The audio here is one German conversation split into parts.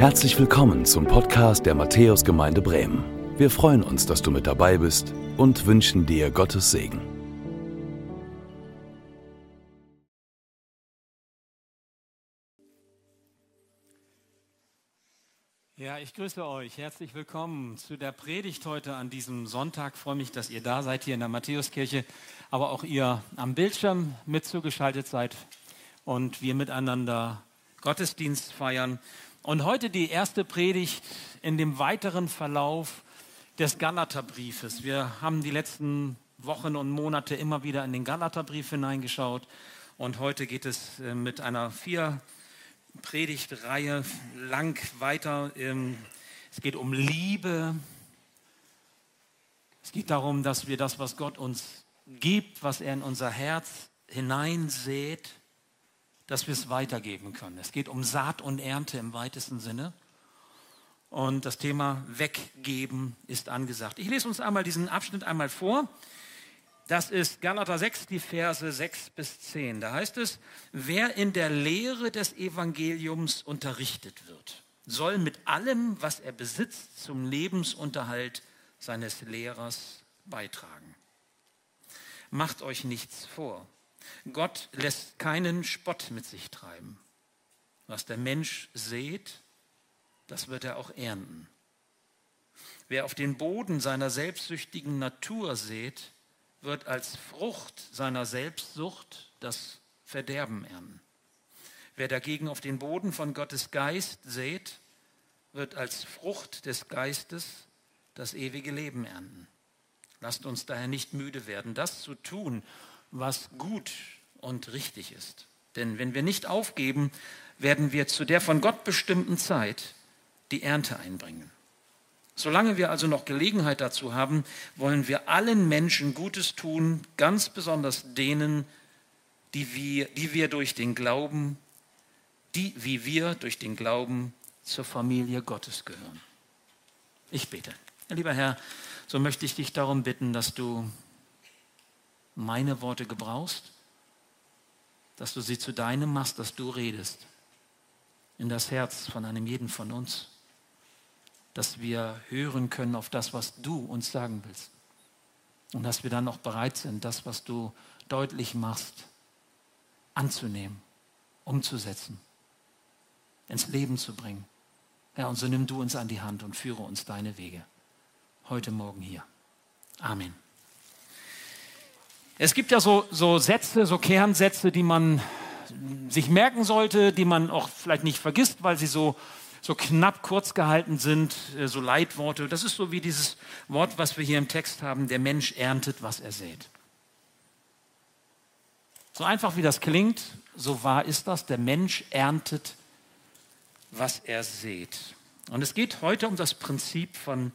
Herzlich willkommen zum Podcast der Matthäusgemeinde Bremen. Wir freuen uns, dass du mit dabei bist und wünschen dir Gottes Segen. Ja, ich grüße euch. Herzlich willkommen zu der Predigt heute an diesem Sonntag. Ich freue mich, dass ihr da seid hier in der Matthäuskirche, aber auch ihr am Bildschirm mit zugeschaltet seid und wir miteinander Gottesdienst feiern. Und heute die erste Predigt in dem weiteren Verlauf des Galaterbriefes. Wir haben die letzten Wochen und Monate immer wieder in den Galaterbrief hineingeschaut und heute geht es äh, mit einer vier Predigtreihe lang weiter. Ähm, es geht um Liebe. Es geht darum, dass wir das, was Gott uns gibt, was er in unser Herz hineinsät, dass wir es weitergeben können. Es geht um Saat und Ernte im weitesten Sinne. Und das Thema Weggeben ist angesagt. Ich lese uns einmal diesen Abschnitt einmal vor. Das ist Galater 6, die Verse 6 bis 10. Da heißt es, wer in der Lehre des Evangeliums unterrichtet wird, soll mit allem, was er besitzt, zum Lebensunterhalt seines Lehrers beitragen. Macht euch nichts vor. Gott lässt keinen Spott mit sich treiben. Was der Mensch sät, das wird er auch ernten. Wer auf den Boden seiner selbstsüchtigen Natur sät, wird als Frucht seiner Selbstsucht das Verderben ernten. Wer dagegen auf den Boden von Gottes Geist sät, wird als Frucht des Geistes das ewige Leben ernten. Lasst uns daher nicht müde werden, das zu tun, was gut und richtig ist. Denn wenn wir nicht aufgeben, werden wir zu der von Gott bestimmten Zeit die Ernte einbringen. Solange wir also noch Gelegenheit dazu haben, wollen wir allen Menschen Gutes tun, ganz besonders denen, die wir, die wir durch den Glauben, die wie wir durch den Glauben zur Familie Gottes gehören. Ich bete. Lieber Herr, so möchte ich dich darum bitten, dass du meine Worte gebrauchst, dass du sie zu deinem machst, dass du redest in das Herz von einem jeden von uns, dass wir hören können auf das, was du uns sagen willst und dass wir dann auch bereit sind, das, was du deutlich machst, anzunehmen, umzusetzen, ins Leben zu bringen. Herr, und so nimm du uns an die Hand und führe uns deine Wege. Heute Morgen hier. Amen. Es gibt ja so, so Sätze, so Kernsätze, die man sich merken sollte, die man auch vielleicht nicht vergisst, weil sie so, so knapp kurz gehalten sind, äh, so Leitworte. Das ist so wie dieses Wort, was wir hier im Text haben, der Mensch erntet, was er sät. So einfach wie das klingt, so wahr ist das. Der Mensch erntet, was er sät. Und es geht heute um das Prinzip von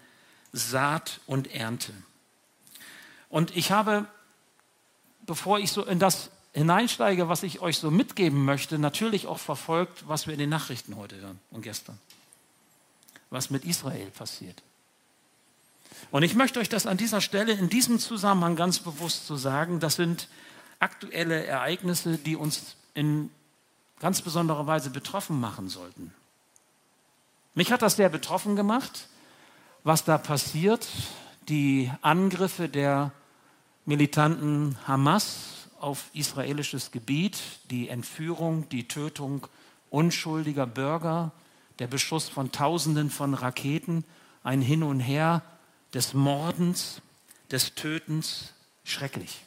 Saat und Ernte. Und ich habe bevor ich so in das hineinsteige, was ich euch so mitgeben möchte, natürlich auch verfolgt, was wir in den Nachrichten heute hören und gestern. Was mit Israel passiert. Und ich möchte euch das an dieser Stelle in diesem Zusammenhang ganz bewusst zu so sagen, das sind aktuelle Ereignisse, die uns in ganz besonderer Weise betroffen machen sollten. Mich hat das sehr betroffen gemacht, was da passiert, die Angriffe der militanten Hamas auf israelisches Gebiet, die Entführung, die Tötung unschuldiger Bürger, der Beschuss von Tausenden von Raketen, ein Hin und Her des Mordens, des Tötens, schrecklich.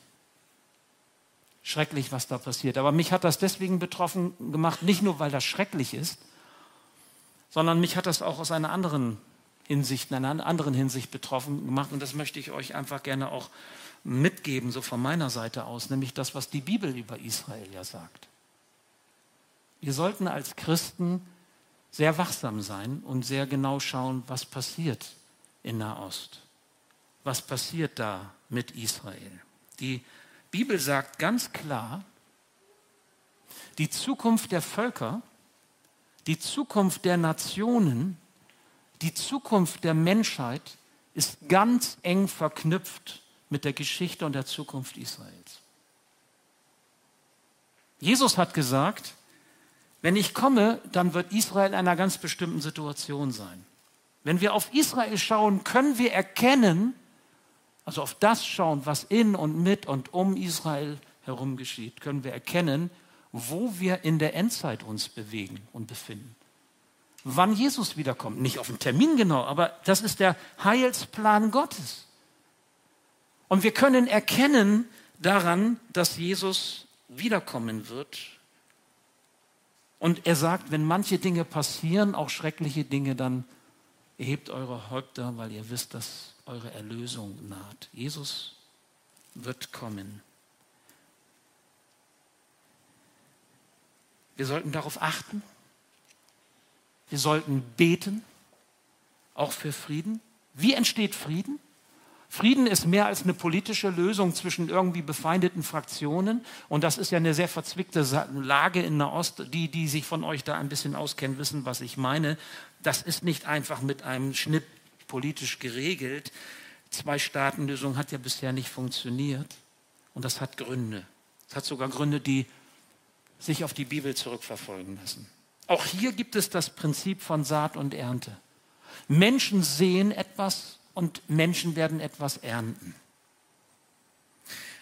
Schrecklich, was da passiert. Aber mich hat das deswegen betroffen gemacht, nicht nur, weil das schrecklich ist, sondern mich hat das auch aus einer anderen Hinsicht, in einer anderen Hinsicht betroffen gemacht. Und das möchte ich euch einfach gerne auch mitgeben, so von meiner Seite aus, nämlich das, was die Bibel über Israel ja sagt. Wir sollten als Christen sehr wachsam sein und sehr genau schauen, was passiert in Nahost. Was passiert da mit Israel? Die Bibel sagt ganz klar, die Zukunft der Völker, die Zukunft der Nationen, die Zukunft der Menschheit ist ganz eng verknüpft mit der Geschichte und der Zukunft Israels. Jesus hat gesagt, Wenn ich komme, dann wird Israel in einer ganz bestimmten Situation sein. Wenn wir auf Israel schauen, können wir erkennen, also auf das schauen, was in und mit und um Israel herum geschieht, können wir erkennen, wo wir in der Endzeit uns bewegen und befinden. Wann Jesus wiederkommt. Nicht auf den Termin genau, aber das ist der Heilsplan Gottes. Und wir können erkennen daran, dass Jesus wiederkommen wird. Und er sagt, wenn manche Dinge passieren, auch schreckliche Dinge, dann erhebt eure Häupter, weil ihr wisst, dass eure Erlösung naht. Jesus wird kommen. Wir sollten darauf achten. Wir sollten beten, auch für Frieden. Wie entsteht Frieden? Frieden ist mehr als eine politische Lösung zwischen irgendwie befeindeten Fraktionen. Und das ist ja eine sehr verzwickte Lage in Nahost. Die, die sich von euch da ein bisschen auskennen, wissen, was ich meine. Das ist nicht einfach mit einem Schnitt politisch geregelt. Zwei-Staaten-Lösung hat ja bisher nicht funktioniert. Und das hat Gründe. Es hat sogar Gründe, die sich auf die Bibel zurückverfolgen lassen. Auch hier gibt es das Prinzip von Saat und Ernte. Menschen sehen etwas und Menschen werden etwas ernten.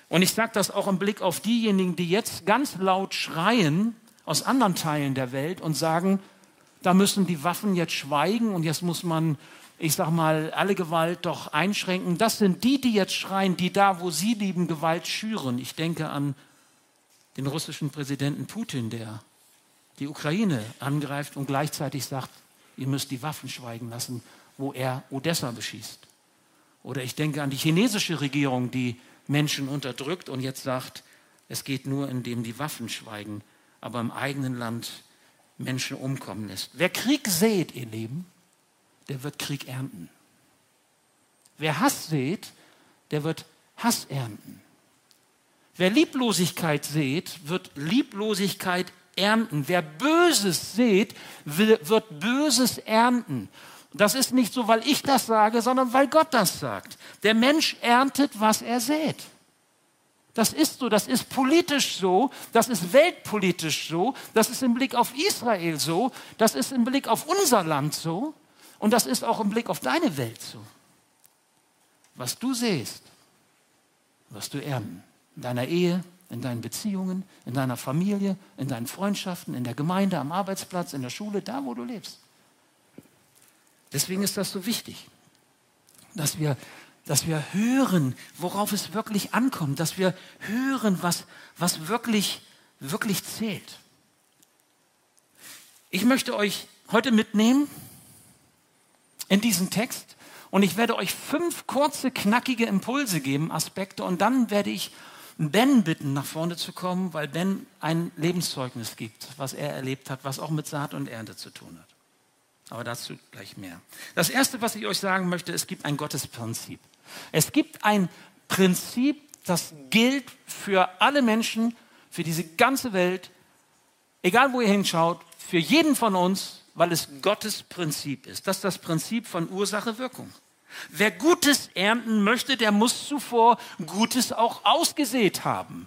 Und ich sage das auch im Blick auf diejenigen, die jetzt ganz laut schreien aus anderen Teilen der Welt und sagen, da müssen die Waffen jetzt schweigen und jetzt muss man, ich sage mal, alle Gewalt doch einschränken. Das sind die, die jetzt schreien, die da, wo sie lieben, Gewalt schüren. Ich denke an den russischen Präsidenten Putin, der die Ukraine angreift und gleichzeitig sagt, ihr müsst die Waffen schweigen lassen, wo er Odessa beschießt. Oder ich denke an die chinesische Regierung, die Menschen unterdrückt und jetzt sagt, es geht nur, indem die Waffen schweigen, aber im eigenen Land Menschen umkommen lässt. Wer Krieg sät, ihr Lieben, der wird Krieg ernten. Wer Hass sät, der wird Hass ernten. Wer Lieblosigkeit sät, wird Lieblosigkeit ernten. Wer Böses sät, wird Böses ernten. Das ist nicht so, weil ich das sage, sondern weil Gott das sagt. Der Mensch erntet, was er sät. Das ist so, das ist politisch so, das ist weltpolitisch so, das ist im Blick auf Israel so, das ist im Blick auf unser Land so und das ist auch im Blick auf deine Welt so. Was du siehst, wirst du ernten. In deiner Ehe, in deinen Beziehungen, in deiner Familie, in deinen Freundschaften, in der Gemeinde, am Arbeitsplatz, in der Schule, da wo du lebst. Deswegen ist das so wichtig, dass wir, dass wir hören, worauf es wirklich ankommt, dass wir hören, was, was wirklich, wirklich zählt. Ich möchte euch heute mitnehmen in diesen Text und ich werde euch fünf kurze, knackige Impulse geben, Aspekte, und dann werde ich Ben bitten, nach vorne zu kommen, weil Ben ein Lebenszeugnis gibt, was er erlebt hat, was auch mit Saat und Ernte zu tun hat. Aber dazu gleich mehr. Das Erste, was ich euch sagen möchte, es gibt ein Gottesprinzip. Es gibt ein Prinzip, das gilt für alle Menschen, für diese ganze Welt, egal wo ihr hinschaut, für jeden von uns, weil es Gottes Prinzip ist. Das ist das Prinzip von Ursache-Wirkung. Wer Gutes ernten möchte, der muss zuvor Gutes auch ausgesät haben.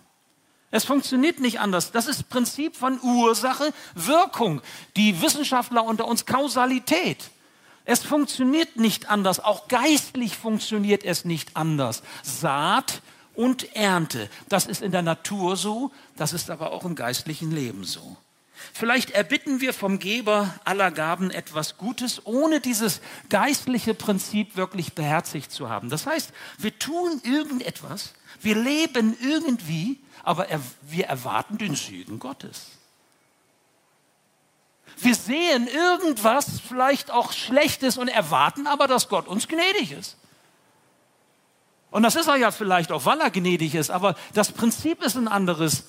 Es funktioniert nicht anders. Das ist Prinzip von Ursache, Wirkung. Die Wissenschaftler unter uns Kausalität. Es funktioniert nicht anders. Auch geistlich funktioniert es nicht anders. Saat und Ernte. Das ist in der Natur so, das ist aber auch im geistlichen Leben so. Vielleicht erbitten wir vom Geber aller Gaben etwas Gutes, ohne dieses geistliche Prinzip wirklich beherzigt zu haben. Das heißt, wir tun irgendetwas, wir leben irgendwie, aber wir erwarten den Segen Gottes. Wir sehen irgendwas, vielleicht auch Schlechtes und erwarten aber, dass Gott uns gnädig ist. Und das ist er ja vielleicht auch, weil er gnädig ist, aber das Prinzip ist ein anderes.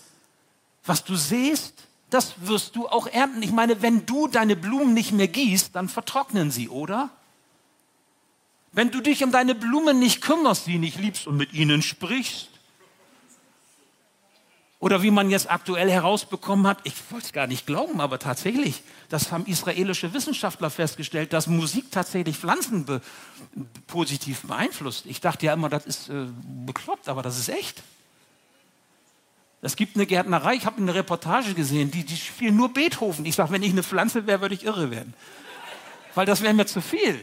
Was du siehst, das wirst du auch ernten. Ich meine, wenn du deine Blumen nicht mehr gießt, dann vertrocknen sie, oder? Wenn du dich um deine Blumen nicht kümmerst, sie nicht liebst und mit ihnen sprichst, oder wie man jetzt aktuell herausbekommen hat, ich wollte es gar nicht glauben, aber tatsächlich, das haben israelische Wissenschaftler festgestellt, dass Musik tatsächlich Pflanzen be positiv beeinflusst. Ich dachte ja immer, das ist äh, bekloppt, aber das ist echt. Es gibt eine Gärtnerei, ich habe eine Reportage gesehen, die, die spielen nur Beethoven. Ich sage, wenn ich eine Pflanze wäre, würde ich irre werden. Weil das wäre mir zu viel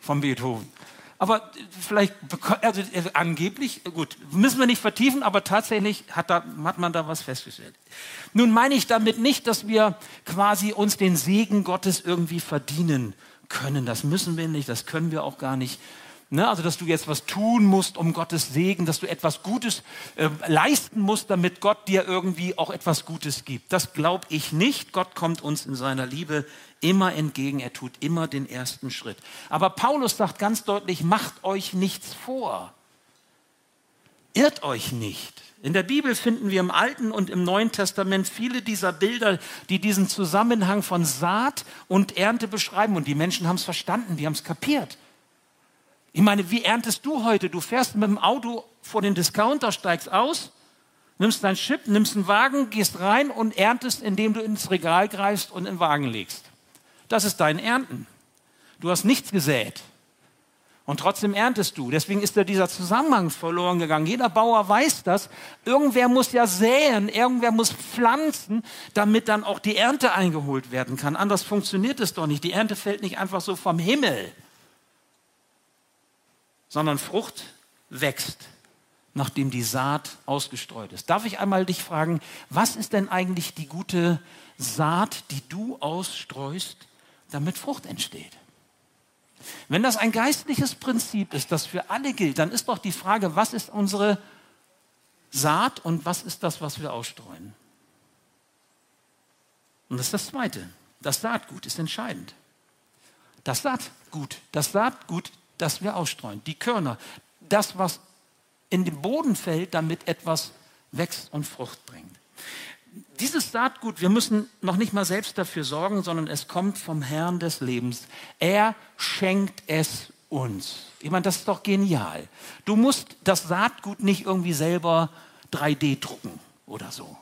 von Beethoven. Aber vielleicht, also äh, angeblich, gut, müssen wir nicht vertiefen, aber tatsächlich hat, da, hat man da was festgestellt. Nun meine ich damit nicht, dass wir quasi uns den Segen Gottes irgendwie verdienen können. Das müssen wir nicht, das können wir auch gar nicht. Ne? Also, dass du jetzt was tun musst, um Gottes Segen, dass du etwas Gutes äh, leisten musst, damit Gott dir irgendwie auch etwas Gutes gibt. Das glaube ich nicht. Gott kommt uns in seiner Liebe immer entgegen. Er tut immer den ersten Schritt. Aber Paulus sagt ganz deutlich, macht euch nichts vor. Irrt euch nicht. In der Bibel finden wir im Alten und im Neuen Testament viele dieser Bilder, die diesen Zusammenhang von Saat und Ernte beschreiben. Und die Menschen haben es verstanden, die haben es kapiert. Ich meine, wie erntest du heute? Du fährst mit dem Auto vor den Discounter, steigst aus, nimmst dein Chip, nimmst einen Wagen, gehst rein und erntest, indem du ins Regal greifst und in den Wagen legst. Das ist dein Ernten. Du hast nichts gesät. Und trotzdem erntest du. Deswegen ist da dieser Zusammenhang verloren gegangen. Jeder Bauer weiß das. Irgendwer muss ja säen, irgendwer muss pflanzen, damit dann auch die Ernte eingeholt werden kann. Anders funktioniert es doch nicht. Die Ernte fällt nicht einfach so vom Himmel sondern Frucht wächst, nachdem die Saat ausgestreut ist. Darf ich einmal dich fragen, was ist denn eigentlich die gute Saat, die du ausstreust, damit Frucht entsteht? Wenn das ein geistliches Prinzip ist, das für alle gilt, dann ist doch die Frage, was ist unsere Saat und was ist das, was wir ausstreuen? Und das ist das Zweite. Das Saatgut ist entscheidend. Das Saatgut, das Saatgut das wir ausstreuen. Die Körner, das, was in den Boden fällt, damit etwas wächst und Frucht bringt. Dieses Saatgut, wir müssen noch nicht mal selbst dafür sorgen, sondern es kommt vom Herrn des Lebens. Er schenkt es uns. Ich meine, das ist doch genial. Du musst das Saatgut nicht irgendwie selber 3D drucken oder so.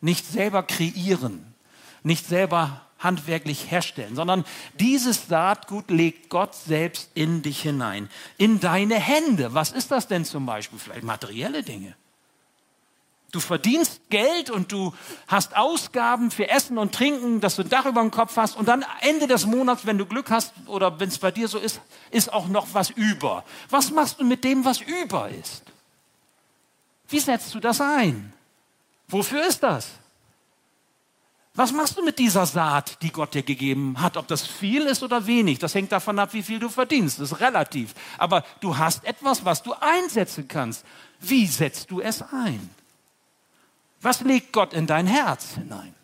Nicht selber kreieren. Nicht selber handwerklich herstellen, sondern dieses Saatgut legt Gott selbst in dich hinein, in deine Hände. Was ist das denn zum Beispiel? Vielleicht materielle Dinge. Du verdienst Geld und du hast Ausgaben für Essen und Trinken, dass du ein Dach über dem Kopf hast und dann Ende des Monats, wenn du Glück hast oder wenn es bei dir so ist, ist auch noch was über. Was machst du mit dem, was über ist? Wie setzt du das ein? Wofür ist das? Was machst du mit dieser Saat, die Gott dir gegeben hat? Ob das viel ist oder wenig, das hängt davon ab, wie viel du verdienst. Das ist relativ. Aber du hast etwas, was du einsetzen kannst. Wie setzt du es ein? Was legt Gott in dein Herz hinein?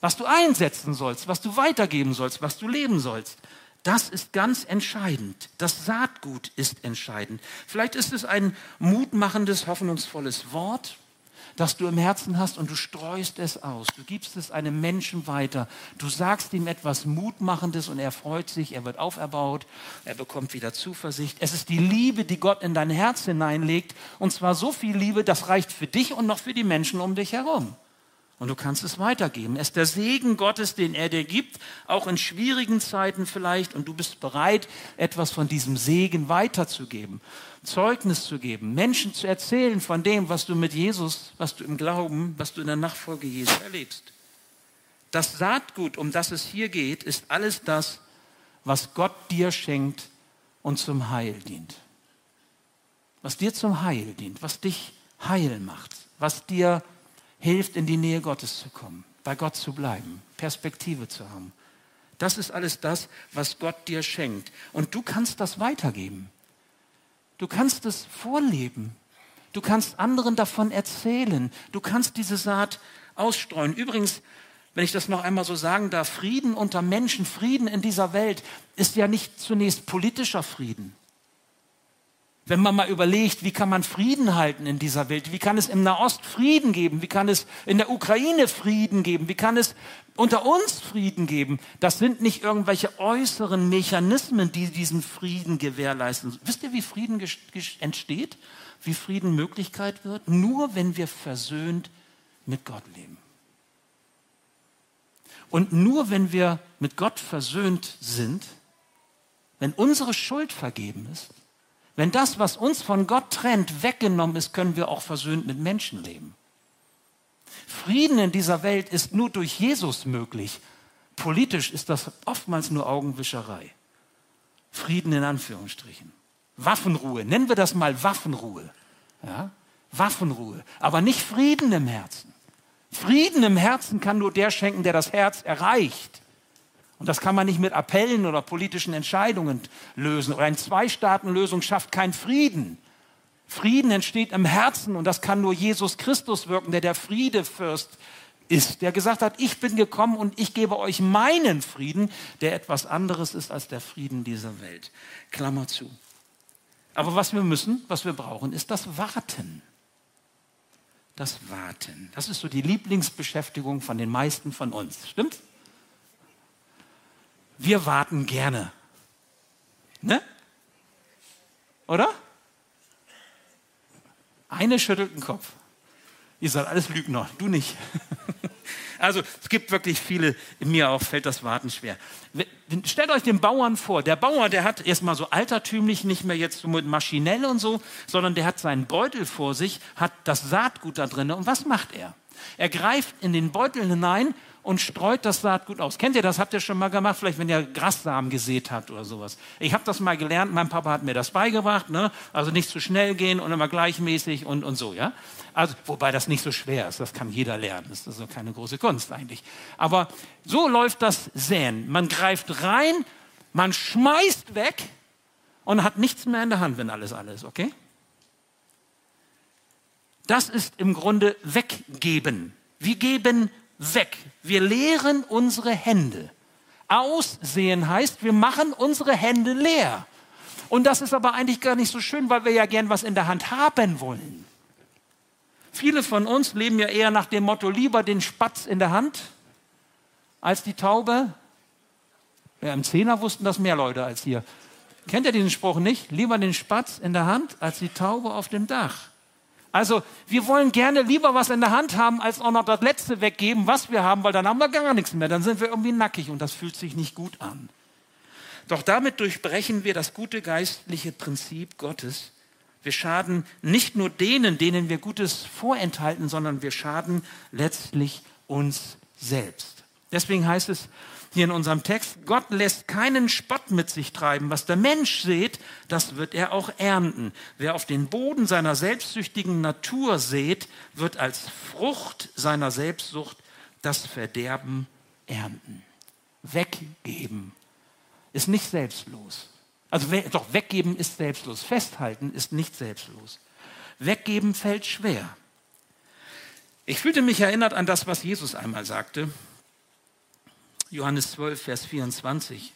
Was du einsetzen sollst, was du weitergeben sollst, was du leben sollst. Das ist ganz entscheidend. Das Saatgut ist entscheidend. Vielleicht ist es ein mutmachendes, hoffnungsvolles Wort das du im Herzen hast und du streust es aus. Du gibst es einem Menschen weiter. Du sagst ihm etwas Mutmachendes und er freut sich, er wird auferbaut, er bekommt wieder Zuversicht. Es ist die Liebe, die Gott in dein Herz hineinlegt und zwar so viel Liebe, das reicht für dich und noch für die Menschen um dich herum. Und du kannst es weitergeben. Es ist der Segen Gottes, den er dir gibt, auch in schwierigen Zeiten vielleicht. Und du bist bereit, etwas von diesem Segen weiterzugeben. Zeugnis zu geben, Menschen zu erzählen von dem, was du mit Jesus, was du im Glauben, was du in der Nachfolge Jesu erlebst. Das Saatgut, um das es hier geht, ist alles das, was Gott dir schenkt und zum Heil dient. Was dir zum Heil dient, was dich heil macht, was dir hilft, in die Nähe Gottes zu kommen, bei Gott zu bleiben, Perspektive zu haben. Das ist alles das, was Gott dir schenkt. Und du kannst das weitergeben. Du kannst es vorleben. Du kannst anderen davon erzählen. Du kannst diese Saat ausstreuen. Übrigens, wenn ich das noch einmal so sagen darf, Frieden unter Menschen, Frieden in dieser Welt ist ja nicht zunächst politischer Frieden. Wenn man mal überlegt, wie kann man Frieden halten in dieser Welt? Wie kann es im Nahost Frieden geben? Wie kann es in der Ukraine Frieden geben? Wie kann es unter uns Frieden geben? Das sind nicht irgendwelche äußeren Mechanismen, die diesen Frieden gewährleisten. Wisst ihr, wie Frieden entsteht? Wie Frieden Möglichkeit wird? Nur wenn wir versöhnt mit Gott leben. Und nur wenn wir mit Gott versöhnt sind, wenn unsere Schuld vergeben ist, Wenn das, was uns von Gott trennt, weggenommen ist, können wir auch versöhnt mit Menschen leben. Frieden in dieser Welt ist nur durch Jesus möglich. Politisch ist das oftmals nur Augenwischerei. Frieden in Anführungsstrichen. Waffenruhe, nennen wir das mal Waffenruhe. Ja? Waffenruhe, aber nicht Frieden im Herzen. Frieden im Herzen kann nur der schenken, der das Herz erreicht. Und das kann man nicht mit Appellen oder politischen Entscheidungen lösen. Oder eine Zwei-Staaten-Lösung schafft keinen Frieden. Frieden entsteht im Herzen und das kann nur Jesus Christus wirken, der der Friedefürst ist, der gesagt hat, ich bin gekommen und ich gebe euch meinen Frieden, der etwas anderes ist als der Frieden dieser Welt. Klammer zu. Aber was wir müssen, was wir brauchen, ist das Warten. Das Warten. Das ist so die Lieblingsbeschäftigung von den meisten von uns. Stimmt? Wir warten gerne. Ne? Oder? Eine schüttelt den Kopf. Ihr seid alles Lügner, du nicht. Also es gibt wirklich viele, mir auch fällt das Warten schwer. Stellt euch den Bauern vor. Der Bauer, der hat erstmal so altertümlich, nicht mehr jetzt so mit maschinell und so, sondern der hat seinen Beutel vor sich, hat das Saatgut da drin. Und was macht er? Er greift in den Beutel hinein und streut das Saatgut aus. Kennt ihr das? Habt ihr schon mal gemacht? Vielleicht, wenn ihr Grassamen gesät habt oder sowas. Ich habe das mal gelernt. Mein Papa hat mir das beigebracht. Ne? Also nicht zu schnell gehen und immer gleichmäßig und, und so. Ja? Also, wobei das nicht so schwer ist. Das kann jeder lernen. Das ist also keine große Kunst eigentlich. Aber so läuft das Säen. Man greift rein, man schmeißt weg und hat nichts mehr in der Hand, wenn alles alles, okay? Das ist im Grunde weggeben. Wir geben weg. Wir leeren unsere Hände. Aussehen heißt, wir machen unsere Hände leer. Und das ist aber eigentlich gar nicht so schön, weil wir ja gern was in der Hand haben wollen. Viele von uns leben ja eher nach dem Motto, lieber den Spatz in der Hand als die Taube. Ja, Im Zehner wussten das mehr Leute als hier. Kennt ihr diesen Spruch nicht? Lieber den Spatz in der Hand als die Taube auf dem Dach. Also wir wollen gerne lieber was in der Hand haben, als auch noch das Letzte weggeben, was wir haben, weil dann haben wir gar nichts mehr. Dann sind wir irgendwie nackig und das fühlt sich nicht gut an. Doch damit durchbrechen wir das gute geistliche Prinzip Gottes. Wir schaden nicht nur denen, denen wir Gutes vorenthalten, sondern wir schaden letztlich uns selbst. Deswegen heißt es, hier in unserem Text, Gott lässt keinen Spott mit sich treiben. Was der Mensch sät, das wird er auch ernten. Wer auf den Boden seiner selbstsüchtigen Natur sät, wird als Frucht seiner Selbstsucht das Verderben ernten. Weggeben ist nicht selbstlos. Also doch, weggeben ist selbstlos. Festhalten ist nicht selbstlos. Weggeben fällt schwer. Ich fühlte mich erinnert an das, was Jesus einmal sagte. Johannes 12, Vers 24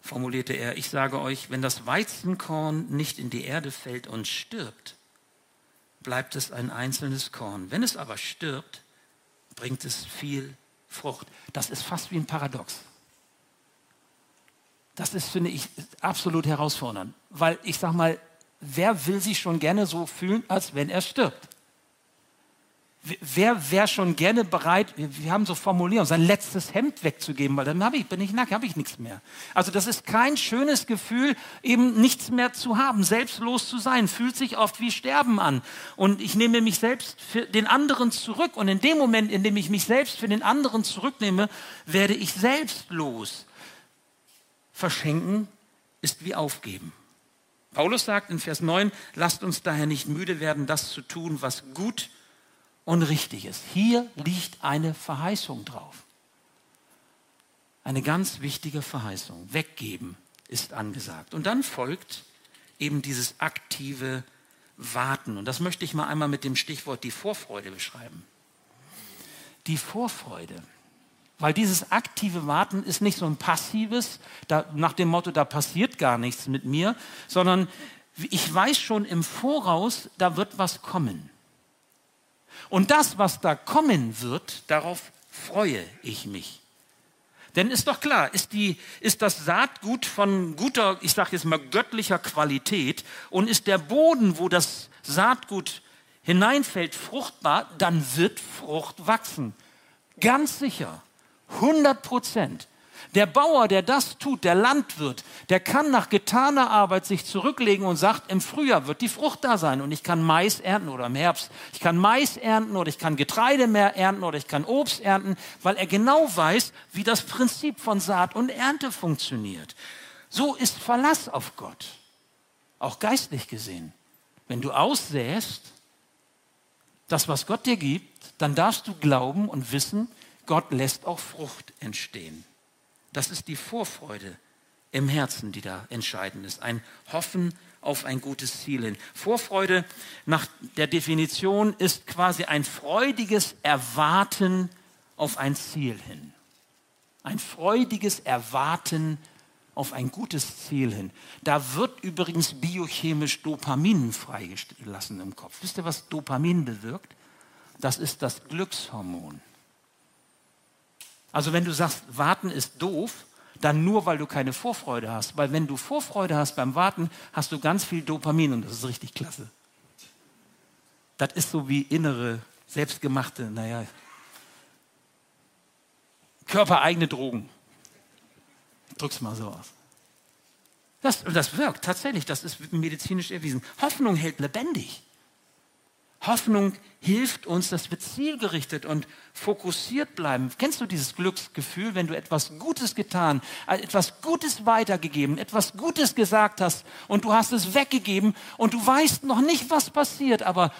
formulierte er, ich sage euch, wenn das Weizenkorn nicht in die Erde fällt und stirbt, bleibt es ein einzelnes Korn. Wenn es aber stirbt, bringt es viel Frucht. Das ist fast wie ein Paradox. Das ist, finde ich, absolut herausfordernd, weil ich sage mal, wer will sich schon gerne so fühlen, als wenn er stirbt? Wer wäre schon gerne bereit, wir haben so Formulierungen, sein letztes Hemd wegzugeben, weil dann ich, bin ich nackt, habe ich nichts mehr. Also das ist kein schönes Gefühl, eben nichts mehr zu haben, selbstlos zu sein, fühlt sich oft wie Sterben an. Und ich nehme mich selbst für den anderen zurück. Und in dem Moment, in dem ich mich selbst für den anderen zurücknehme, werde ich selbstlos. Verschenken ist wie aufgeben. Paulus sagt in Vers 9, lasst uns daher nicht müde werden, das zu tun, was gut ist und richtig ist. Hier liegt eine Verheißung drauf. Eine ganz wichtige Verheißung. Weggeben ist angesagt. Und dann folgt eben dieses aktive Warten. Und das möchte ich mal einmal mit dem Stichwort die Vorfreude beschreiben. Die Vorfreude. Weil dieses aktive Warten ist nicht so ein passives, da, nach dem Motto, da passiert gar nichts mit mir, sondern ich weiß schon im Voraus, da wird was kommen. Und das, was da kommen wird, darauf freue ich mich. Denn ist doch klar, ist, die, ist das Saatgut von guter, ich sage jetzt mal göttlicher Qualität und ist der Boden, wo das Saatgut hineinfällt, fruchtbar, dann wird Frucht wachsen. Ganz sicher, 100 Prozent. Der Bauer, der das tut, der Landwirt, der kann nach getaner Arbeit sich zurücklegen und sagt, im Frühjahr wird die Frucht da sein und ich kann Mais ernten oder im Herbst. Ich kann Mais ernten oder ich kann Getreide mehr ernten oder ich kann Obst ernten, weil er genau weiß, wie das Prinzip von Saat und Ernte funktioniert. So ist Verlass auf Gott, auch geistlich gesehen. Wenn du aussäst, das, was Gott dir gibt, dann darfst du glauben und wissen, Gott lässt auch Frucht entstehen. Das ist die Vorfreude im Herzen, die da entscheidend ist. Ein Hoffen auf ein gutes Ziel hin. Vorfreude nach der Definition ist quasi ein freudiges Erwarten auf ein Ziel hin. Ein freudiges Erwarten auf ein gutes Ziel hin. Da wird übrigens biochemisch Dopamin freigelassen im Kopf. Wisst ihr, was Dopamin bewirkt? Das ist das Glückshormon. Also wenn du sagst, warten ist doof, dann nur, weil du keine Vorfreude hast. Weil wenn du Vorfreude hast beim Warten, hast du ganz viel Dopamin und das ist richtig klasse. Das ist so wie innere, selbstgemachte, naja, körpereigene Drogen. Drück's mal so aus. Das, das wirkt tatsächlich, das ist medizinisch erwiesen. Hoffnung hält lebendig. Hoffnung hilft uns, dass wir zielgerichtet und fokussiert bleiben. Kennst du dieses Glücksgefühl, wenn du etwas Gutes getan, äh, etwas Gutes weitergegeben, etwas Gutes gesagt hast und du hast es weggegeben und du weißt noch nicht, was passiert, aber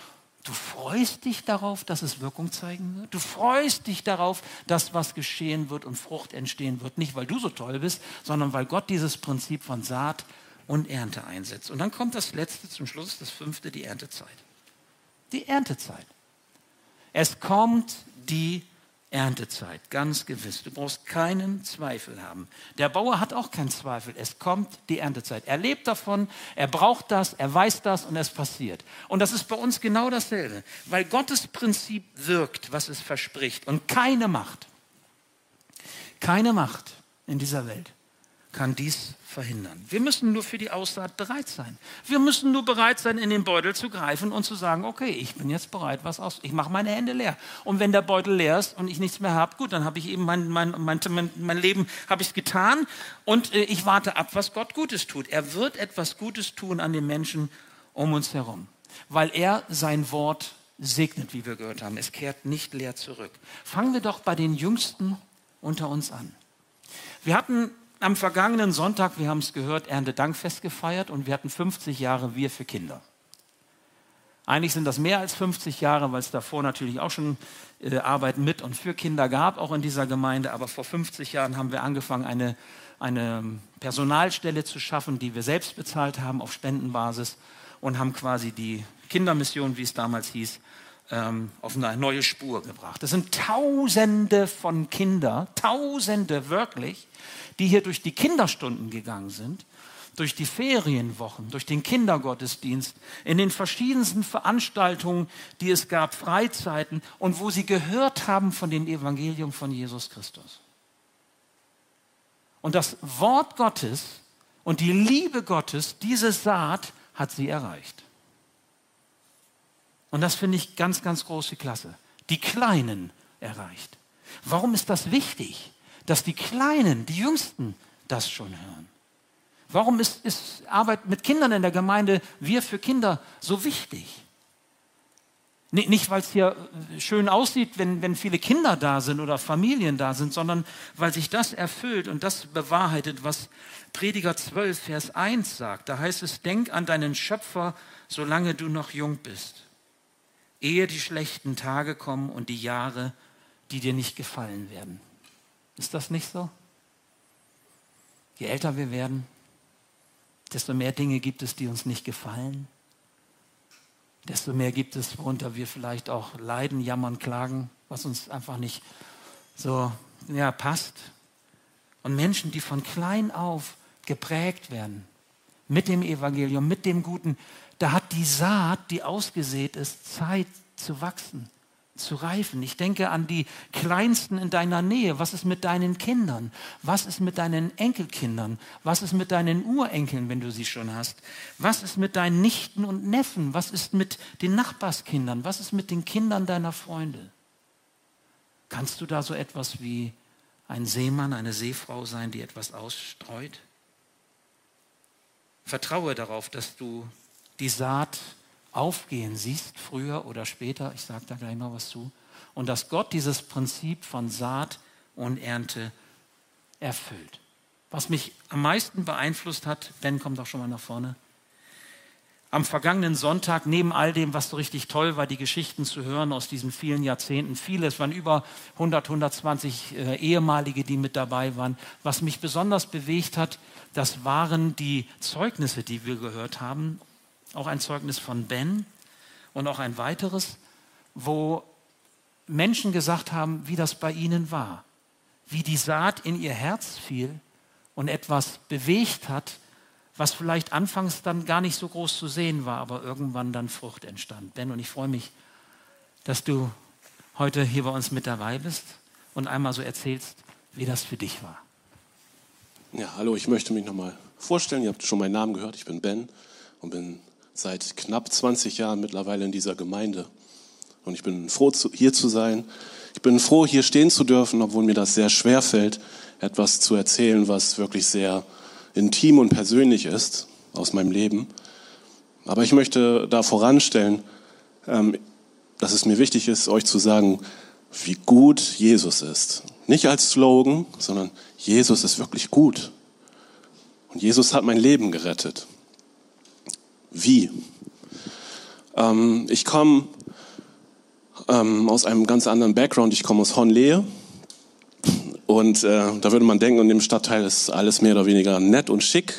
du freust dich darauf, dass es Wirkung zeigen wird. Du freust dich darauf, dass was geschehen wird und Frucht entstehen wird. Nicht, weil du so toll bist, sondern weil Gott dieses Prinzip von Saat und Ernte einsetzt. Und dann kommt das Letzte zum Schluss, das Fünfte, die Erntezeit die Erntezeit. Es kommt die Erntezeit, ganz gewiss. Du brauchst keinen Zweifel haben. Der Bauer hat auch keinen Zweifel. Es kommt die Erntezeit. Er lebt davon, er braucht das, er weiß das und es passiert. Und das ist bei uns genau dasselbe, weil Gottes Prinzip wirkt, was es verspricht. Und keine Macht, keine Macht in dieser Welt kann dies verhindern. Wir müssen nur für die Aussaat bereit sein. Wir müssen nur bereit sein, in den Beutel zu greifen und zu sagen, okay, ich bin jetzt bereit, was aus. Ich mache meine Hände leer. Und wenn der Beutel leer ist und ich nichts mehr habe, gut, dann habe ich eben mein, mein, mein, mein Leben habe ich getan und äh, ich warte ab, was Gott Gutes tut. Er wird etwas Gutes tun an den Menschen um uns herum, weil er sein Wort segnet, wie wir gehört haben. Es kehrt nicht leer zurück. Fangen wir doch bei den Jüngsten unter uns an. Wir hatten am vergangenen Sonntag, wir haben es gehört, Erntedankfest gefeiert und wir hatten 50 Jahre Wir für Kinder. Eigentlich sind das mehr als 50 Jahre, weil es davor natürlich auch schon äh, Arbeit mit und für Kinder gab, auch in dieser Gemeinde. Aber vor 50 Jahren haben wir angefangen, eine, eine Personalstelle zu schaffen, die wir selbst bezahlt haben auf Spendenbasis und haben quasi die Kindermission, wie es damals hieß, ähm, auf eine neue Spur gebracht. Das sind Tausende von Kindern, Tausende wirklich, die hier durch die Kinderstunden gegangen sind, durch die Ferienwochen, durch den Kindergottesdienst, in den verschiedensten Veranstaltungen, die es gab, Freizeiten und wo sie gehört haben von dem Evangelium von Jesus Christus. Und das Wort Gottes und die Liebe Gottes, diese Saat hat sie erreicht. Und das finde ich ganz, ganz große Klasse. Die Kleinen erreicht. Warum ist das wichtig? dass die Kleinen, die Jüngsten das schon hören. Warum ist, ist Arbeit mit Kindern in der Gemeinde, wir für Kinder, so wichtig? Nicht, weil es hier schön aussieht, wenn, wenn viele Kinder da sind oder Familien da sind, sondern weil sich das erfüllt und das bewahrheitet, was Prediger 12, Vers 1 sagt. Da heißt es, denk an deinen Schöpfer, solange du noch jung bist, ehe die schlechten Tage kommen und die Jahre, die dir nicht gefallen werden. Ist das nicht so? Je älter wir werden, desto mehr Dinge gibt es, die uns nicht gefallen. Desto mehr gibt es, worunter wir vielleicht auch leiden, jammern, klagen, was uns einfach nicht so ja, passt. Und Menschen, die von klein auf geprägt werden mit dem Evangelium, mit dem Guten, da hat die Saat, die ausgesät ist, Zeit zu wachsen zu reifen. Ich denke an die Kleinsten in deiner Nähe. Was ist mit deinen Kindern? Was ist mit deinen Enkelkindern? Was ist mit deinen Urenkeln, wenn du sie schon hast? Was ist mit deinen Nichten und Neffen? Was ist mit den Nachbarskindern? Was ist mit den Kindern deiner Freunde? Kannst du da so etwas wie ein Seemann, eine Seefrau sein, die etwas ausstreut? Vertraue darauf, dass du die Saat aufgehen siehst, früher oder später. Ich sage da gleich noch was zu. Und dass Gott dieses Prinzip von Saat und Ernte erfüllt. Was mich am meisten beeinflusst hat, Ben kommt auch schon mal nach vorne, am vergangenen Sonntag, neben all dem, was so richtig toll war, die Geschichten zu hören aus diesen vielen Jahrzehnten, viele, es waren über 100, 120 äh, ehemalige, die mit dabei waren. Was mich besonders bewegt hat, das waren die Zeugnisse, die wir gehört haben. Auch ein Zeugnis von Ben und auch ein weiteres, wo Menschen gesagt haben, wie das bei ihnen war, wie die Saat in ihr Herz fiel und etwas bewegt hat, was vielleicht anfangs dann gar nicht so groß zu sehen war, aber irgendwann dann Frucht entstand. Ben, und ich freue mich, dass du heute hier bei uns mit dabei bist und einmal so erzählst, wie das für dich war. Ja, hallo, ich möchte mich nochmal vorstellen. Ihr habt schon meinen Namen gehört. Ich bin Ben und bin seit knapp 20 Jahren mittlerweile in dieser Gemeinde. Und ich bin froh, hier zu sein. Ich bin froh, hier stehen zu dürfen, obwohl mir das sehr schwer fällt, etwas zu erzählen, was wirklich sehr intim und persönlich ist aus meinem Leben. Aber ich möchte da voranstellen, ähm, dass es mir wichtig ist, euch zu sagen, wie gut Jesus ist. Nicht als Slogan, sondern Jesus ist wirklich gut. Und Jesus hat mein Leben gerettet. Wie? Ähm, ich komme ähm, aus einem ganz anderen Background. Ich komme aus Honlehe. Und äh, da würde man denken, in dem Stadtteil ist alles mehr oder weniger nett und schick.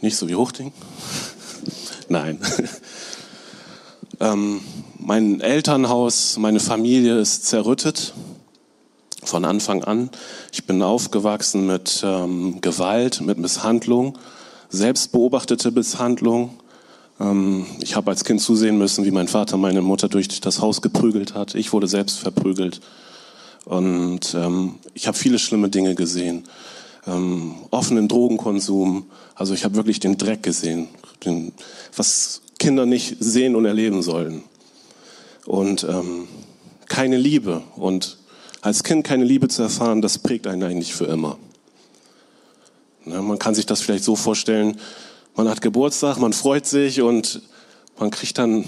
Nicht so wie Huchting. Nein. ähm, mein Elternhaus, meine Familie ist zerrüttet von Anfang an. Ich bin aufgewachsen mit ähm, Gewalt, mit Misshandlung, selbstbeobachtete Misshandlung. Ähm, ich habe als Kind zusehen müssen, wie mein Vater meine Mutter durch das Haus geprügelt hat. Ich wurde selbst verprügelt. Und ähm, ich habe viele schlimme Dinge gesehen. Ähm, offenen Drogenkonsum. Also ich habe wirklich den Dreck gesehen, den, was Kinder nicht sehen und erleben sollen. Und ähm, keine Liebe. Und als Kind keine Liebe zu erfahren, das prägt einen eigentlich für immer. Ne, man kann sich das vielleicht so vorstellen, man hat Geburtstag, man freut sich und man kriegt dann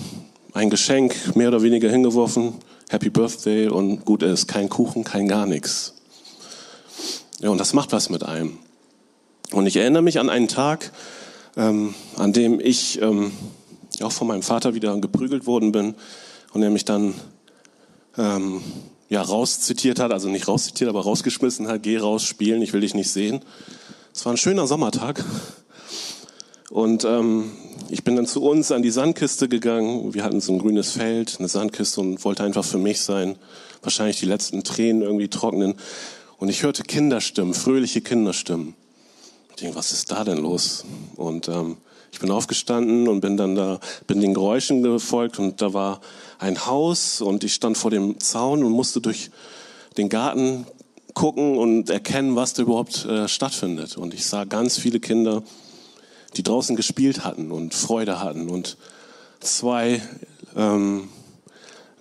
ein Geschenk mehr oder weniger hingeworfen Happy Birthday und gut ist. Kein Kuchen, kein gar nichts. Ja, und das macht was mit einem. Und ich erinnere mich an einen Tag, ähm, an dem ich ähm, auch von meinem Vater wieder geprügelt worden bin und er mich dann ähm, ja, rauszitiert hat, also nicht rauszitiert, aber rausgeschmissen hat, geh raus, spielen, ich will dich nicht sehen. Es war ein schöner Sommertag und ähm, ich bin dann zu uns an die Sandkiste gegangen. Wir hatten so ein grünes Feld, eine Sandkiste und wollte einfach für mich sein. Wahrscheinlich die letzten Tränen irgendwie trocknen. Und ich hörte Kinderstimmen, fröhliche Kinderstimmen. Ich denke, was ist da denn los? Und ähm, ich bin aufgestanden und bin dann da, bin den Geräuschen gefolgt und da war ein Haus und ich stand vor dem Zaun und musste durch den Garten gucken und erkennen, was da überhaupt äh, stattfindet. Und ich sah ganz viele Kinder, die draußen gespielt hatten und Freude hatten. Und zwei ähm,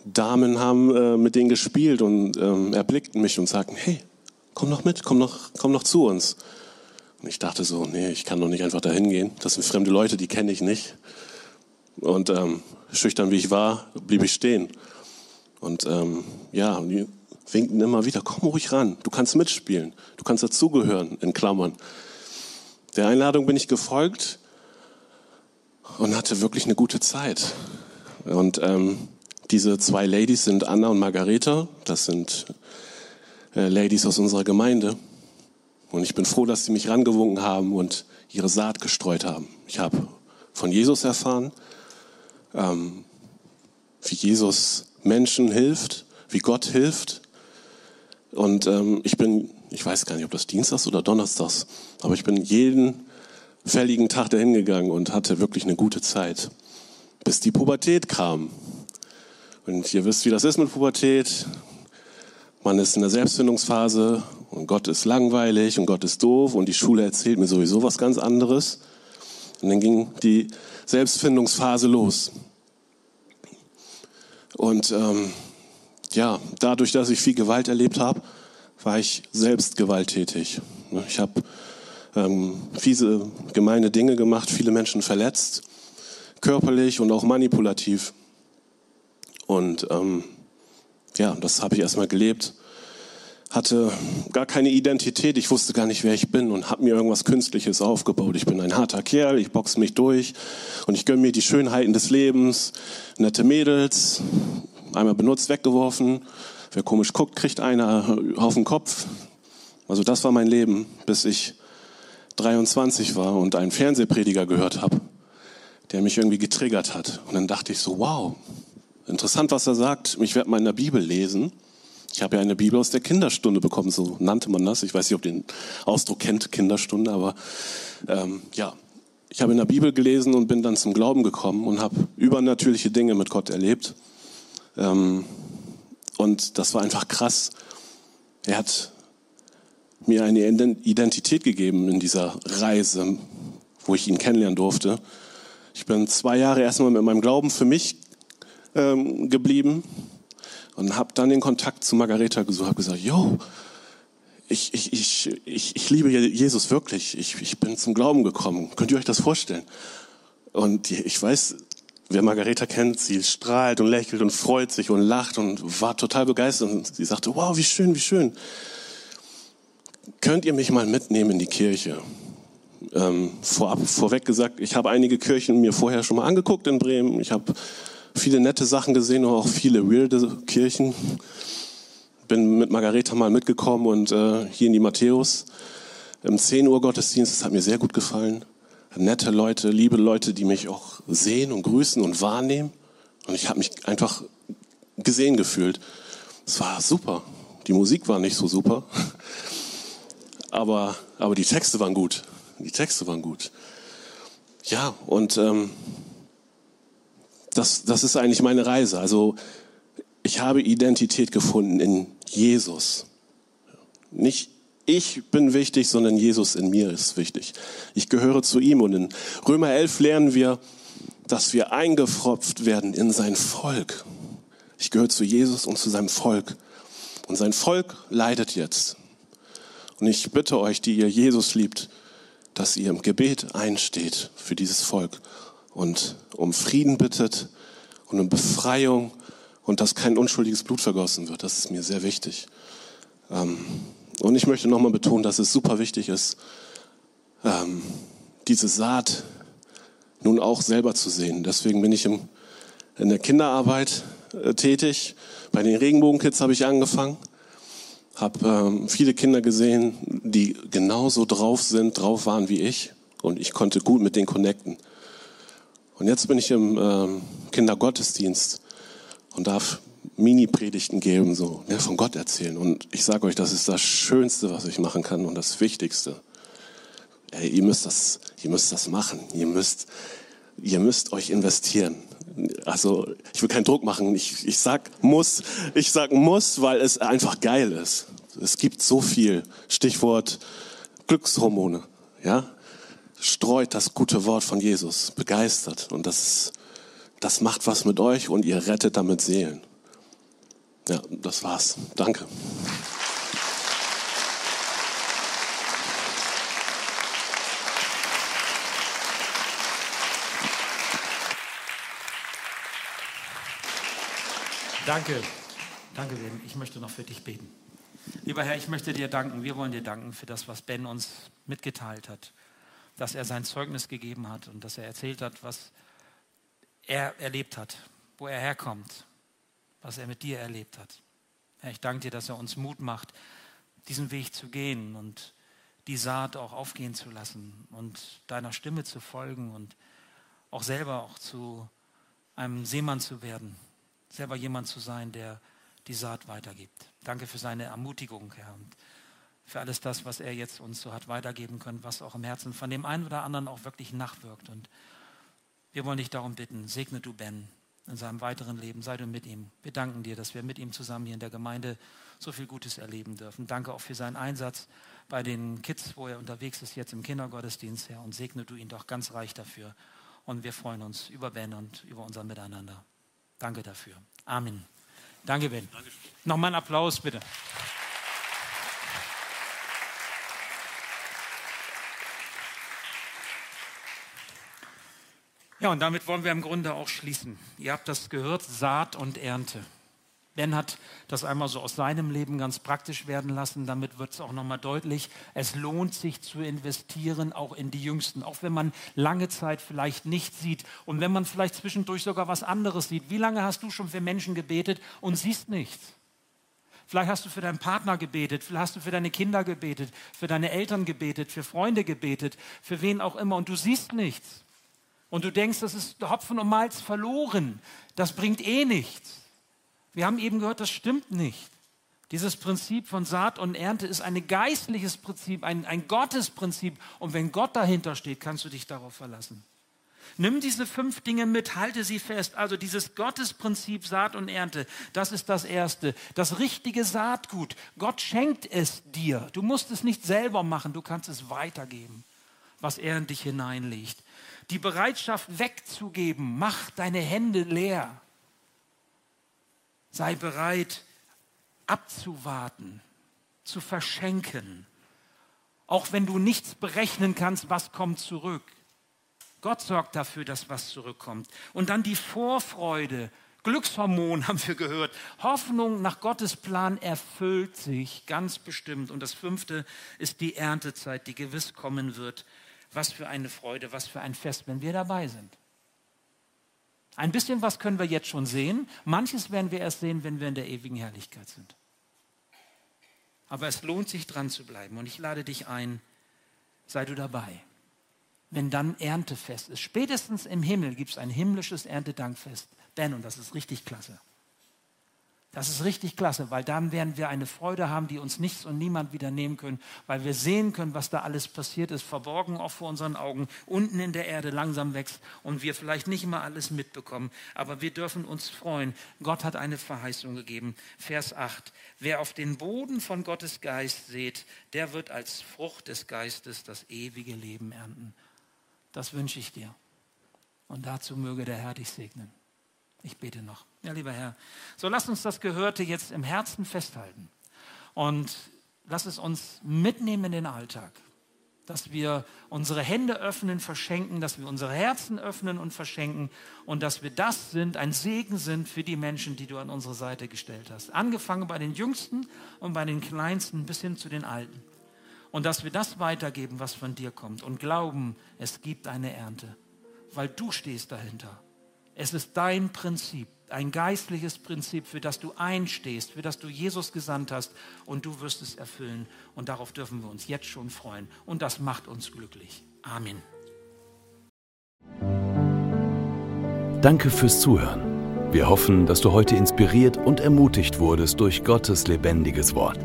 Damen haben äh, mit denen gespielt und ähm, erblickten mich und sagten, hey, komm noch mit, komm noch, komm noch zu uns. Und ich dachte so, nee, ich kann doch nicht einfach dahin gehen. Das sind fremde Leute, die kenne ich nicht. Und ähm, schüchtern wie ich war, blieb ich stehen. Und ähm, ja, die winkten immer wieder, komm ruhig ran, du kannst mitspielen, du kannst dazugehören, in Klammern. Der Einladung bin ich gefolgt und hatte wirklich eine gute Zeit. Und ähm, diese zwei Ladies sind Anna und Margareta. Das sind äh, Ladies aus unserer Gemeinde. Und ich bin froh, dass sie mich rangewunken haben und ihre Saat gestreut haben. Ich habe von Jesus erfahren, ähm, wie Jesus Menschen hilft, wie Gott hilft. Und ähm, ich bin ich weiß gar nicht, ob das Dienstags oder Donnerstags, aber ich bin jeden fälligen Tag dahin gegangen und hatte wirklich eine gute Zeit, bis die Pubertät kam. Und ihr wisst, wie das ist mit Pubertät. Man ist in der Selbstfindungsphase und Gott ist langweilig und Gott ist doof und die Schule erzählt mir sowieso was ganz anderes. Und dann ging die Selbstfindungsphase los. Und ähm, ja, dadurch, dass ich viel Gewalt erlebt habe, war ich selbst gewalttätig. Ich habe ähm, fiese, gemeine Dinge gemacht, viele Menschen verletzt, körperlich und auch manipulativ. Und ähm, ja, das habe ich erstmal gelebt. Hatte gar keine Identität, ich wusste gar nicht, wer ich bin und habe mir irgendwas Künstliches aufgebaut. Ich bin ein harter Kerl, ich boxe mich durch und ich gönne mir die Schönheiten des Lebens, nette Mädels, einmal benutzt, weggeworfen. Wer komisch guckt, kriegt einer auf den Kopf. Also das war mein Leben, bis ich 23 war und einen Fernsehprediger gehört habe, der mich irgendwie getriggert hat. Und dann dachte ich so, wow, interessant, was er sagt. Ich werde mal in der Bibel lesen. Ich habe ja eine Bibel aus der Kinderstunde bekommen, so nannte man das. Ich weiß nicht, ob den Ausdruck kennt, Kinderstunde, aber ähm, ja, ich habe in der Bibel gelesen und bin dann zum Glauben gekommen und habe übernatürliche Dinge mit Gott erlebt. Ähm, und das war einfach krass. Er hat mir eine Identität gegeben in dieser Reise, wo ich ihn kennenlernen durfte. Ich bin zwei Jahre erstmal mit meinem Glauben für mich ähm, geblieben und habe dann den Kontakt zu Margareta gesucht, habe gesagt, yo, ich, ich, ich, ich, ich liebe Jesus wirklich, ich, ich bin zum Glauben gekommen. Könnt ihr euch das vorstellen? Und ich weiß, wer Margareta kennt, sie strahlt und lächelt und freut sich und lacht und war total begeistert und sie sagte, wow, wie schön, wie schön könnt ihr mich mal mitnehmen in die Kirche? Ähm, vorab, vorweg gesagt, ich habe einige Kirchen mir vorher schon mal angeguckt in Bremen. Ich habe viele nette Sachen gesehen und auch viele weirde Kirchen. Bin mit Margareta mal mitgekommen und äh, hier in die Matthäus im 10 Uhr Gottesdienst. Das hat mir sehr gut gefallen. Nette Leute, liebe Leute, die mich auch sehen und grüßen und wahrnehmen. Und ich habe mich einfach gesehen gefühlt. Es war super. Die Musik war nicht so super aber, aber die Texte waren gut. Die Texte waren gut. Ja, und ähm, das, das ist eigentlich meine Reise. Also ich habe Identität gefunden in Jesus. Nicht ich bin wichtig, sondern Jesus in mir ist wichtig. Ich gehöre zu ihm und in Römer 11 lernen wir, dass wir eingefropft werden in sein Volk. Ich gehöre zu Jesus und zu seinem Volk. Und sein Volk leidet jetzt. Und ich bitte euch, die ihr Jesus liebt, dass ihr im Gebet einsteht für dieses Volk und um Frieden bittet und um Befreiung und dass kein unschuldiges Blut vergossen wird. Das ist mir sehr wichtig. Ähm, und ich möchte nochmal betonen, dass es super wichtig ist, ähm, diese Saat nun auch selber zu sehen. Deswegen bin ich in der Kinderarbeit äh, tätig. Bei den Regenbogenkids habe ich angefangen habe ähm, viele Kinder gesehen, die genauso drauf sind, drauf waren wie ich und ich konnte gut mit denen connecten. Und jetzt bin ich im ähm, Kindergottesdienst und darf Mini-Predigten geben, so ja, von Gott erzählen. Und ich sage euch, das ist das Schönste, was ich machen kann und das Wichtigste. Ey, ihr müsst das, ihr müsst das machen. Ihr müsst, ihr müsst euch investieren also ich will keinen Druck machen. Ich, ich sag muss, ich sag muss, weil es einfach geil ist. Es gibt so viel. Stichwort Glückshormone. Ja, streut das gute Wort von Jesus, begeistert und das, das macht was mit euch und ihr rettet damit Seelen. Ja, das war's. Danke. Danke. Danke, Ben. Ich möchte noch für dich beten. Lieber Herr, ich möchte dir danken. Wir wollen dir danken für das, was Ben uns mitgeteilt hat. Dass er sein Zeugnis gegeben hat und dass er erzählt hat, was er erlebt hat, wo er herkommt, was er mit dir erlebt hat. Herr, ich danke dir, dass er uns Mut macht, diesen Weg zu gehen und die Saat auch aufgehen zu lassen und deiner Stimme zu folgen und auch selber auch zu einem Seemann zu werden, selber jemand zu sein, der die Saat weitergibt. Danke für seine Ermutigung, Herr, und für alles das, was er jetzt uns so hat weitergeben können, was auch im Herzen von dem einen oder anderen auch wirklich nachwirkt. Und wir wollen dich darum bitten, segne du Ben in seinem weiteren Leben, sei du mit ihm. Wir danken dir, dass wir mit ihm zusammen hier in der Gemeinde so viel Gutes erleben dürfen. Danke auch für seinen Einsatz bei den Kids, wo er unterwegs ist, jetzt im Kindergottesdienst, Herr, und segne du ihn doch ganz reich dafür. Und wir freuen uns über Ben und über unser Miteinander. Danke dafür. Amen. Danke, Ben. Nochmal einen Applaus, bitte. Ja, und damit wollen wir im Grunde auch schließen. Ihr habt das gehört, Saat und Ernte. Ben hat das einmal so aus seinem Leben ganz praktisch werden lassen. Damit wird es auch nochmal deutlich. Es lohnt sich zu investieren, auch in die Jüngsten. Auch wenn man lange Zeit vielleicht nicht sieht und wenn man vielleicht zwischendurch sogar was anderes sieht. Wie lange hast du schon für Menschen gebetet und siehst nichts? Vielleicht hast du für deinen Partner gebetet, vielleicht hast du für deine Kinder gebetet, für deine Eltern gebetet, für Freunde gebetet, für wen auch immer und du siehst nichts. Und du denkst, das ist Hopfen und Malz verloren. Das bringt eh nichts. Wir haben eben gehört, das stimmt nicht. Dieses Prinzip von Saat und Ernte ist ein geistliches Prinzip, ein, ein Gottesprinzip. Und wenn Gott dahinter steht, kannst du dich darauf verlassen. Nimm diese fünf Dinge mit, halte sie fest. Also dieses Gottesprinzip Saat und Ernte, das ist das Erste. Das richtige Saatgut. Gott schenkt es dir. Du musst es nicht selber machen, du kannst es weitergeben, was er in dich hineinlegt. Die Bereitschaft wegzugeben, mach deine Hände leer. Sei bereit, abzuwarten, zu verschenken. Auch wenn du nichts berechnen kannst, was kommt zurück. Gott sorgt dafür, dass was zurückkommt. Und dann die Vorfreude. Glückshormon haben wir gehört. Hoffnung nach Gottes Plan erfüllt sich ganz bestimmt. Und das fünfte ist die Erntezeit, die gewiss kommen wird. Was für eine Freude, was für ein Fest, wenn wir dabei sind. Ein bisschen was können wir jetzt schon sehen. Manches werden wir erst sehen, wenn wir in der ewigen Herrlichkeit sind. Aber es lohnt sich dran zu bleiben. Und ich lade dich ein, sei du dabei. Wenn dann Erntefest ist. Spätestens im Himmel gibt es ein himmlisches Erntedankfest. Ben, und das ist richtig klasse. Das ist richtig klasse, weil dann werden wir eine Freude haben, die uns nichts und niemand wieder nehmen können, weil wir sehen können, was da alles passiert ist, verborgen auch vor unseren Augen, unten in der Erde langsam wächst und wir vielleicht nicht immer alles mitbekommen, aber wir dürfen uns freuen. Gott hat eine Verheißung gegeben. Vers 8. Wer auf den Boden von Gottes Geist seht, der wird als Frucht des Geistes das ewige Leben ernten. Das wünsche ich dir. Und dazu möge der Herr dich segnen. Ich bete noch. Ja, lieber Herr, so lass uns das Gehörte jetzt im Herzen festhalten und lass es uns mitnehmen in den Alltag, dass wir unsere Hände öffnen, verschenken, dass wir unsere Herzen öffnen und verschenken und dass wir das sind, ein Segen sind für die Menschen, die du an unsere Seite gestellt hast. Angefangen bei den Jüngsten und bei den Kleinsten bis hin zu den Alten. Und dass wir das weitergeben, was von dir kommt und glauben, es gibt eine Ernte, weil du stehst dahinter. Es ist dein Prinzip, ein geistliches Prinzip, für das du einstehst, für das du Jesus gesandt hast und du wirst es erfüllen. Und darauf dürfen wir uns jetzt schon freuen. Und das macht uns glücklich. Amen. Danke fürs Zuhören. Wir hoffen, dass du heute inspiriert und ermutigt wurdest durch Gottes lebendiges Wort.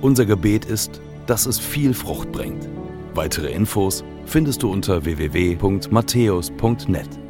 Unser Gebet ist, dass es viel Frucht bringt. Weitere Infos findest du unter www.matthäus.net.